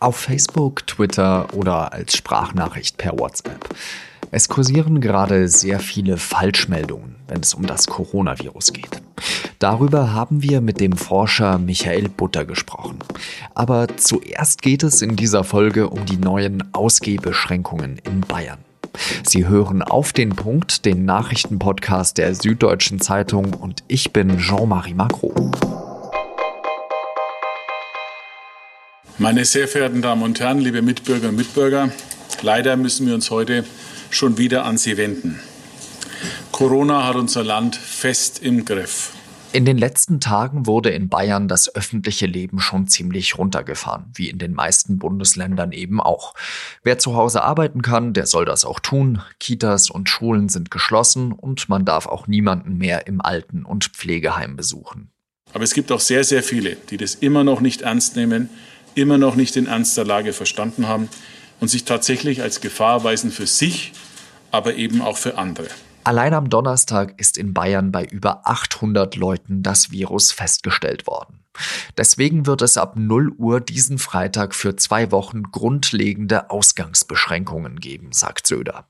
Auf Facebook, Twitter oder als Sprachnachricht per WhatsApp. Es kursieren gerade sehr viele Falschmeldungen, wenn es um das Coronavirus geht. Darüber haben wir mit dem Forscher Michael Butter gesprochen. Aber zuerst geht es in dieser Folge um die neuen Ausgehbeschränkungen in Bayern. Sie hören auf den Punkt, den Nachrichtenpodcast der Süddeutschen Zeitung und ich bin Jean-Marie Macro. Meine sehr verehrten Damen und Herren, liebe Mitbürger und Mitbürger, leider müssen wir uns heute schon wieder an Sie wenden. Corona hat unser Land fest im Griff. In den letzten Tagen wurde in Bayern das öffentliche Leben schon ziemlich runtergefahren, wie in den meisten Bundesländern eben auch. Wer zu Hause arbeiten kann, der soll das auch tun. Kitas und Schulen sind geschlossen und man darf auch niemanden mehr im Alten- und Pflegeheim besuchen. Aber es gibt auch sehr, sehr viele, die das immer noch nicht ernst nehmen, immer noch nicht den Ernst der Lage verstanden haben und sich tatsächlich als Gefahr weisen für sich, aber eben auch für andere. Allein am Donnerstag ist in Bayern bei über 800 Leuten das Virus festgestellt worden. Deswegen wird es ab 0 Uhr diesen Freitag für zwei Wochen grundlegende Ausgangsbeschränkungen geben, sagt Söder.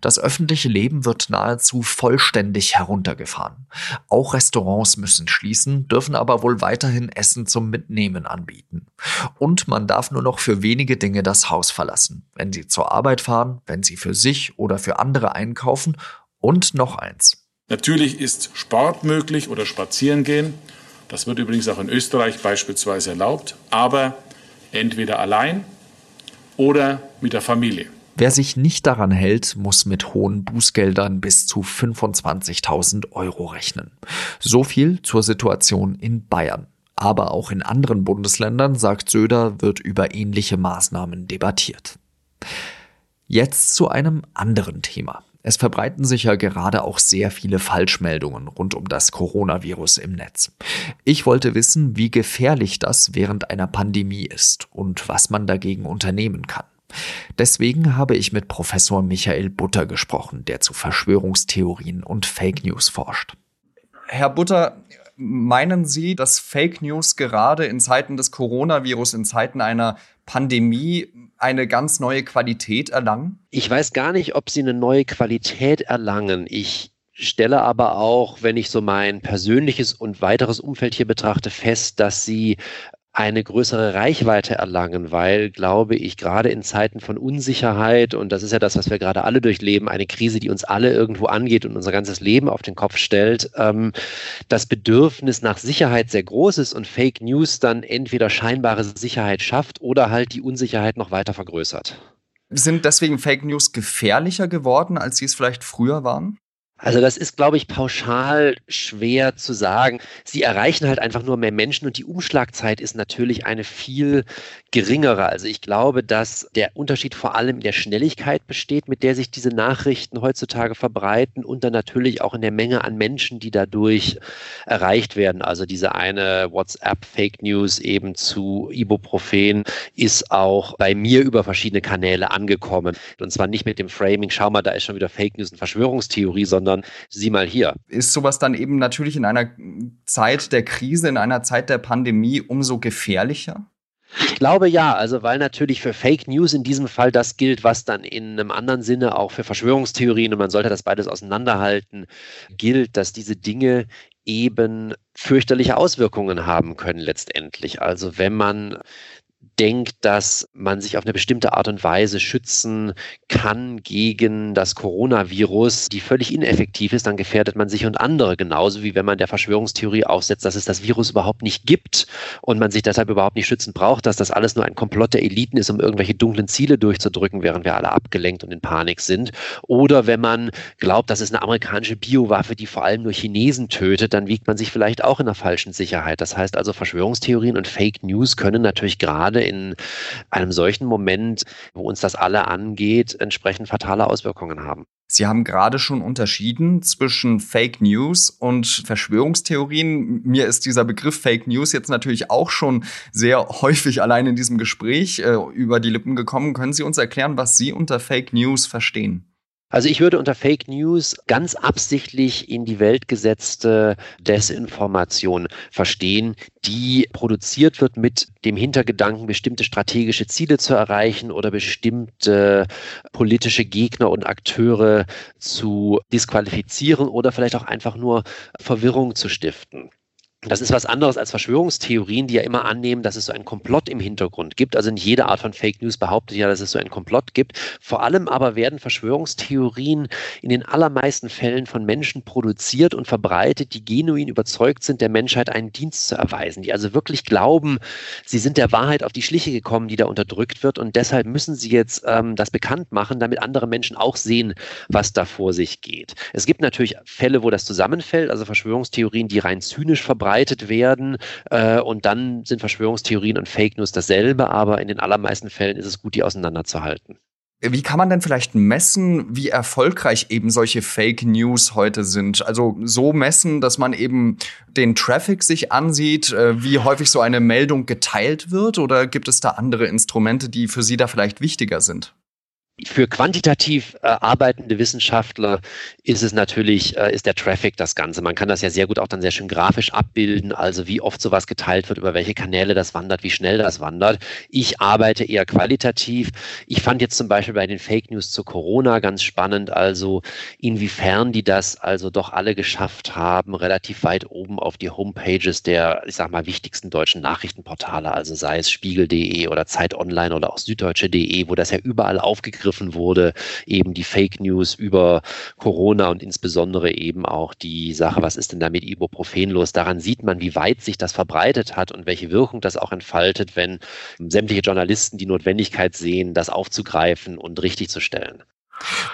Das öffentliche Leben wird nahezu vollständig heruntergefahren. Auch Restaurants müssen schließen, dürfen aber wohl weiterhin Essen zum Mitnehmen anbieten. Und man darf nur noch für wenige Dinge das Haus verlassen, wenn sie zur Arbeit fahren, wenn sie für sich oder für andere einkaufen und noch eins. Natürlich ist Sport möglich oder spazieren gehen. Das wird übrigens auch in Österreich beispielsweise erlaubt, aber entweder allein oder mit der Familie. Wer sich nicht daran hält, muss mit hohen Bußgeldern bis zu 25.000 Euro rechnen. So viel zur Situation in Bayern. Aber auch in anderen Bundesländern, sagt Söder, wird über ähnliche Maßnahmen debattiert. Jetzt zu einem anderen Thema. Es verbreiten sich ja gerade auch sehr viele Falschmeldungen rund um das Coronavirus im Netz. Ich wollte wissen, wie gefährlich das während einer Pandemie ist und was man dagegen unternehmen kann. Deswegen habe ich mit Professor Michael Butter gesprochen, der zu Verschwörungstheorien und Fake News forscht. Herr Butter, meinen Sie, dass Fake News gerade in Zeiten des Coronavirus, in Zeiten einer Pandemie eine ganz neue Qualität erlangen? Ich weiß gar nicht, ob sie eine neue Qualität erlangen. Ich stelle aber auch, wenn ich so mein persönliches und weiteres Umfeld hier betrachte, fest, dass sie eine größere Reichweite erlangen, weil, glaube ich, gerade in Zeiten von Unsicherheit, und das ist ja das, was wir gerade alle durchleben, eine Krise, die uns alle irgendwo angeht und unser ganzes Leben auf den Kopf stellt, ähm, das Bedürfnis nach Sicherheit sehr groß ist und Fake News dann entweder scheinbare Sicherheit schafft oder halt die Unsicherheit noch weiter vergrößert. Sind deswegen Fake News gefährlicher geworden, als sie es vielleicht früher waren? Also das ist, glaube ich, pauschal schwer zu sagen. Sie erreichen halt einfach nur mehr Menschen und die Umschlagzeit ist natürlich eine viel geringere. Also ich glaube, dass der Unterschied vor allem in der Schnelligkeit besteht, mit der sich diese Nachrichten heutzutage verbreiten und dann natürlich auch in der Menge an Menschen, die dadurch erreicht werden. Also diese eine WhatsApp-Fake News eben zu Ibuprofen ist auch bei mir über verschiedene Kanäle angekommen. Und zwar nicht mit dem Framing, schau mal, da ist schon wieder Fake News und Verschwörungstheorie, sondern sondern sieh mal hier. Ist sowas dann eben natürlich in einer Zeit der Krise, in einer Zeit der Pandemie umso gefährlicher? Ich glaube ja, also weil natürlich für Fake News in diesem Fall das gilt, was dann in einem anderen Sinne auch für Verschwörungstheorien, und man sollte das beides auseinanderhalten, gilt, dass diese Dinge eben fürchterliche Auswirkungen haben können letztendlich. Also wenn man denkt, dass man sich auf eine bestimmte Art und Weise schützen kann gegen das Coronavirus, die völlig ineffektiv ist, dann gefährdet man sich und andere genauso wie wenn man der Verschwörungstheorie aufsetzt, dass es das Virus überhaupt nicht gibt und man sich deshalb überhaupt nicht schützen braucht, dass das alles nur ein Komplott der Eliten ist, um irgendwelche dunklen Ziele durchzudrücken, während wir alle abgelenkt und in Panik sind. Oder wenn man glaubt, das ist eine amerikanische Biowaffe, die vor allem nur Chinesen tötet, dann wiegt man sich vielleicht auch in der falschen Sicherheit. Das heißt also, Verschwörungstheorien und Fake News können natürlich gerade in einem solchen Moment, wo uns das alle angeht, entsprechend fatale Auswirkungen haben. Sie haben gerade schon unterschieden zwischen Fake News und Verschwörungstheorien. Mir ist dieser Begriff Fake News jetzt natürlich auch schon sehr häufig allein in diesem Gespräch äh, über die Lippen gekommen. Können Sie uns erklären, was Sie unter Fake News verstehen? Also ich würde unter Fake News ganz absichtlich in die Welt gesetzte Desinformation verstehen, die produziert wird mit dem Hintergedanken, bestimmte strategische Ziele zu erreichen oder bestimmte politische Gegner und Akteure zu disqualifizieren oder vielleicht auch einfach nur Verwirrung zu stiften. Das ist was anderes als Verschwörungstheorien, die ja immer annehmen, dass es so einen Komplott im Hintergrund gibt. Also nicht jede Art von Fake News behauptet ja, dass es so einen Komplott gibt. Vor allem aber werden Verschwörungstheorien in den allermeisten Fällen von Menschen produziert und verbreitet, die genuin überzeugt sind, der Menschheit einen Dienst zu erweisen, die also wirklich glauben, sie sind der Wahrheit auf die Schliche gekommen, die da unterdrückt wird und deshalb müssen sie jetzt ähm, das bekannt machen, damit andere Menschen auch sehen, was da vor sich geht. Es gibt natürlich Fälle, wo das zusammenfällt, also Verschwörungstheorien, die rein zynisch verbreitet verbreitet werden. Äh, und dann sind Verschwörungstheorien und Fake News dasselbe, aber in den allermeisten Fällen ist es gut, die auseinanderzuhalten. Wie kann man denn vielleicht messen, wie erfolgreich eben solche Fake News heute sind? Also so messen, dass man eben den Traffic sich ansieht, äh, wie häufig so eine Meldung geteilt wird? Oder gibt es da andere Instrumente, die für Sie da vielleicht wichtiger sind? Für quantitativ äh, arbeitende Wissenschaftler ist es natürlich, äh, ist der Traffic das Ganze. Man kann das ja sehr gut auch dann sehr schön grafisch abbilden, also wie oft sowas geteilt wird, über welche Kanäle das wandert, wie schnell das wandert. Ich arbeite eher qualitativ. Ich fand jetzt zum Beispiel bei den Fake News zu Corona ganz spannend, also inwiefern die das also doch alle geschafft haben, relativ weit oben auf die Homepages der, ich sag mal, wichtigsten deutschen Nachrichtenportale, also sei es spiegel.de oder Zeit Online oder auch süddeutsche.de, wo das ja überall aufgegriffen aufgegriffen wurde, eben die Fake News über Corona und insbesondere eben auch die Sache, was ist denn da mit Ibuprofen los? Daran sieht man, wie weit sich das verbreitet hat und welche Wirkung das auch entfaltet, wenn sämtliche Journalisten die Notwendigkeit sehen, das aufzugreifen und richtig zu stellen.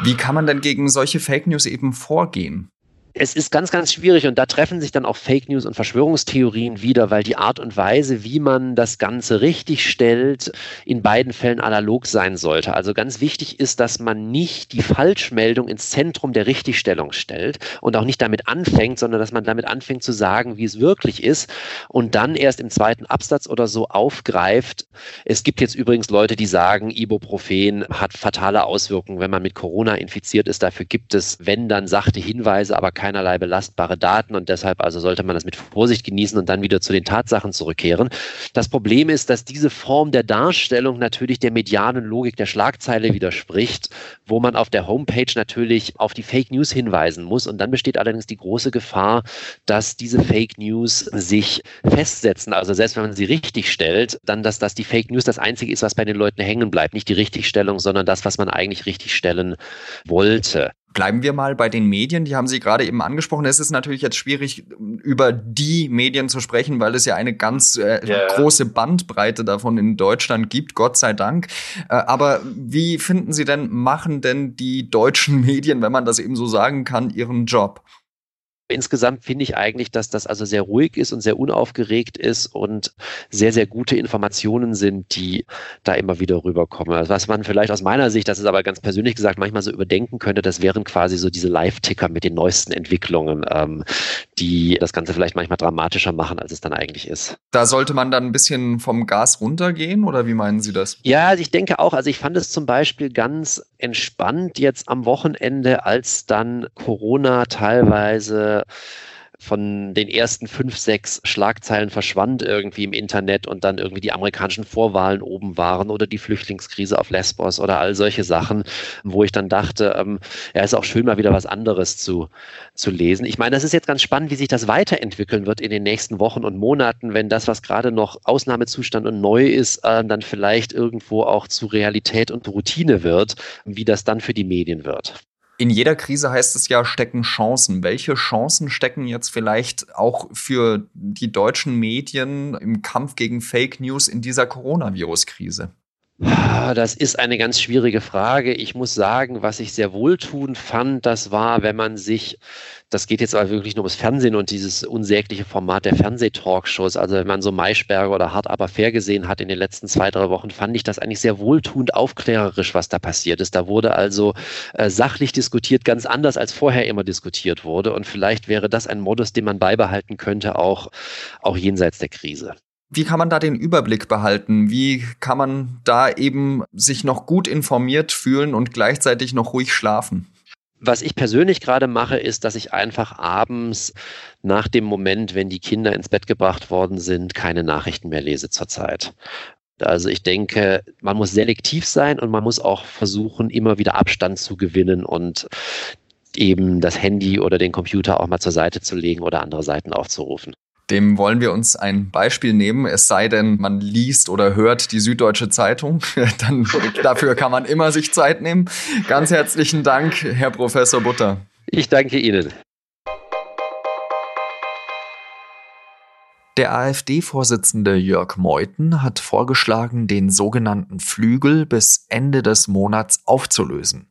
Wie kann man denn gegen solche Fake News eben vorgehen? Es ist ganz, ganz schwierig und da treffen sich dann auch Fake News und Verschwörungstheorien wieder, weil die Art und Weise, wie man das Ganze richtig stellt, in beiden Fällen analog sein sollte. Also ganz wichtig ist, dass man nicht die Falschmeldung ins Zentrum der Richtigstellung stellt und auch nicht damit anfängt, sondern dass man damit anfängt zu sagen, wie es wirklich ist und dann erst im zweiten Absatz oder so aufgreift. Es gibt jetzt übrigens Leute, die sagen, Ibuprofen hat fatale Auswirkungen, wenn man mit Corona infiziert ist. Dafür gibt es, wenn dann sachte Hinweise, aber keinerlei belastbare Daten und deshalb also sollte man das mit Vorsicht genießen und dann wieder zu den Tatsachen zurückkehren. Das Problem ist, dass diese Form der Darstellung natürlich der medialen Logik der Schlagzeile widerspricht, wo man auf der Homepage natürlich auf die Fake News hinweisen muss und dann besteht allerdings die große Gefahr, dass diese Fake News sich festsetzen. Also selbst wenn man sie richtig stellt, dann, dass, dass die Fake News das Einzige ist, was bei den Leuten hängen bleibt. Nicht die Richtigstellung, sondern das, was man eigentlich richtigstellen wollte. Bleiben wir mal bei den Medien, die haben Sie gerade eben angesprochen. Es ist natürlich jetzt schwierig, über die Medien zu sprechen, weil es ja eine ganz äh, yeah. große Bandbreite davon in Deutschland gibt, Gott sei Dank. Äh, aber wie finden Sie denn, machen denn die deutschen Medien, wenn man das eben so sagen kann, ihren Job? Insgesamt finde ich eigentlich, dass das also sehr ruhig ist und sehr unaufgeregt ist und sehr, sehr gute Informationen sind, die da immer wieder rüberkommen. Also was man vielleicht aus meiner Sicht, das ist aber ganz persönlich gesagt, manchmal so überdenken könnte, das wären quasi so diese Live-Ticker mit den neuesten Entwicklungen, ähm, die das Ganze vielleicht manchmal dramatischer machen, als es dann eigentlich ist. Da sollte man dann ein bisschen vom Gas runtergehen oder wie meinen Sie das? Ja, also ich denke auch, also ich fand es zum Beispiel ganz entspannt jetzt am Wochenende, als dann Corona teilweise von den ersten fünf, sechs Schlagzeilen verschwand irgendwie im Internet und dann irgendwie die amerikanischen Vorwahlen oben waren oder die Flüchtlingskrise auf Lesbos oder all solche Sachen, wo ich dann dachte, ähm, ja, ist auch schön mal wieder was anderes zu, zu lesen. Ich meine, das ist jetzt ganz spannend, wie sich das weiterentwickeln wird in den nächsten Wochen und Monaten, wenn das, was gerade noch Ausnahmezustand und neu ist, äh, dann vielleicht irgendwo auch zu Realität und Routine wird, wie das dann für die Medien wird. In jeder Krise heißt es ja, stecken Chancen. Welche Chancen stecken jetzt vielleicht auch für die deutschen Medien im Kampf gegen Fake News in dieser Coronavirus-Krise? Ah, das ist eine ganz schwierige Frage. Ich muss sagen, was ich sehr wohltuend fand, das war, wenn man sich, das geht jetzt aber wirklich nur ums Fernsehen und dieses unsägliche Format der Fernsehtalkshows, also wenn man so Maischberger oder Hart aber fair gesehen hat in den letzten zwei, drei Wochen, fand ich das eigentlich sehr wohltuend aufklärerisch, was da passiert ist. Da wurde also äh, sachlich diskutiert, ganz anders als vorher immer diskutiert wurde. Und vielleicht wäre das ein Modus, den man beibehalten könnte, auch, auch jenseits der Krise. Wie kann man da den Überblick behalten? Wie kann man da eben sich noch gut informiert fühlen und gleichzeitig noch ruhig schlafen? Was ich persönlich gerade mache, ist, dass ich einfach abends nach dem Moment, wenn die Kinder ins Bett gebracht worden sind, keine Nachrichten mehr lese zurzeit. Also ich denke, man muss selektiv sein und man muss auch versuchen, immer wieder Abstand zu gewinnen und eben das Handy oder den Computer auch mal zur Seite zu legen oder andere Seiten aufzurufen. Dem wollen wir uns ein Beispiel nehmen. Es sei denn, man liest oder hört die Süddeutsche Zeitung. Dann dafür kann man immer sich Zeit nehmen. Ganz herzlichen Dank, Herr Professor Butter. Ich danke Ihnen. Der AfD-Vorsitzende Jörg Meuthen hat vorgeschlagen, den sogenannten Flügel bis Ende des Monats aufzulösen.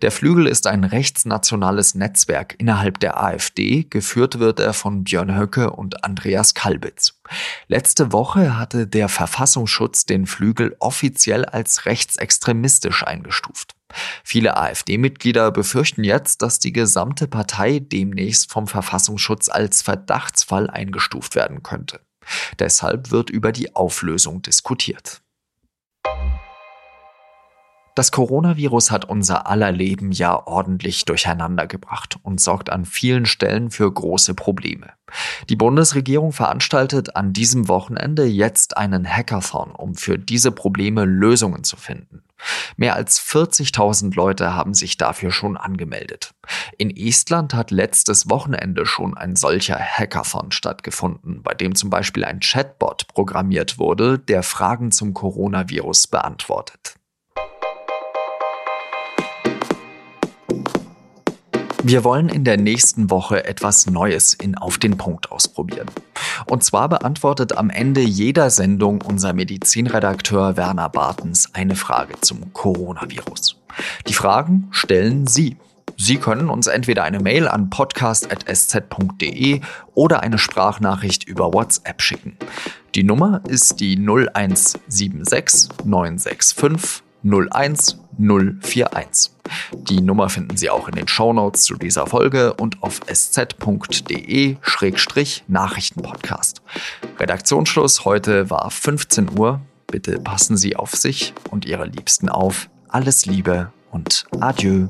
Der Flügel ist ein rechtsnationales Netzwerk innerhalb der AfD, geführt wird er von Björn Höcke und Andreas Kalbitz. Letzte Woche hatte der Verfassungsschutz den Flügel offiziell als rechtsextremistisch eingestuft. Viele AfD-Mitglieder befürchten jetzt, dass die gesamte Partei demnächst vom Verfassungsschutz als Verdachtsfall eingestuft werden könnte. Deshalb wird über die Auflösung diskutiert. Das Coronavirus hat unser aller Leben ja ordentlich durcheinander gebracht und sorgt an vielen Stellen für große Probleme. Die Bundesregierung veranstaltet an diesem Wochenende jetzt einen Hackathon, um für diese Probleme Lösungen zu finden. Mehr als 40.000 Leute haben sich dafür schon angemeldet. In Estland hat letztes Wochenende schon ein solcher Hackathon stattgefunden, bei dem zum Beispiel ein Chatbot programmiert wurde, der Fragen zum Coronavirus beantwortet. Wir wollen in der nächsten Woche etwas Neues in Auf den Punkt ausprobieren. Und zwar beantwortet am Ende jeder Sendung unser Medizinredakteur Werner Bartens eine Frage zum Coronavirus. Die Fragen stellen Sie. Sie können uns entweder eine Mail an podcast.sz.de oder eine Sprachnachricht über WhatsApp schicken. Die Nummer ist die 0176 965 01041. Die Nummer finden Sie auch in den Shownotes zu dieser Folge und auf sz.de-nachrichtenpodcast. Redaktionsschluss heute war 15 Uhr. Bitte passen Sie auf sich und Ihre Liebsten auf. Alles Liebe und Adieu.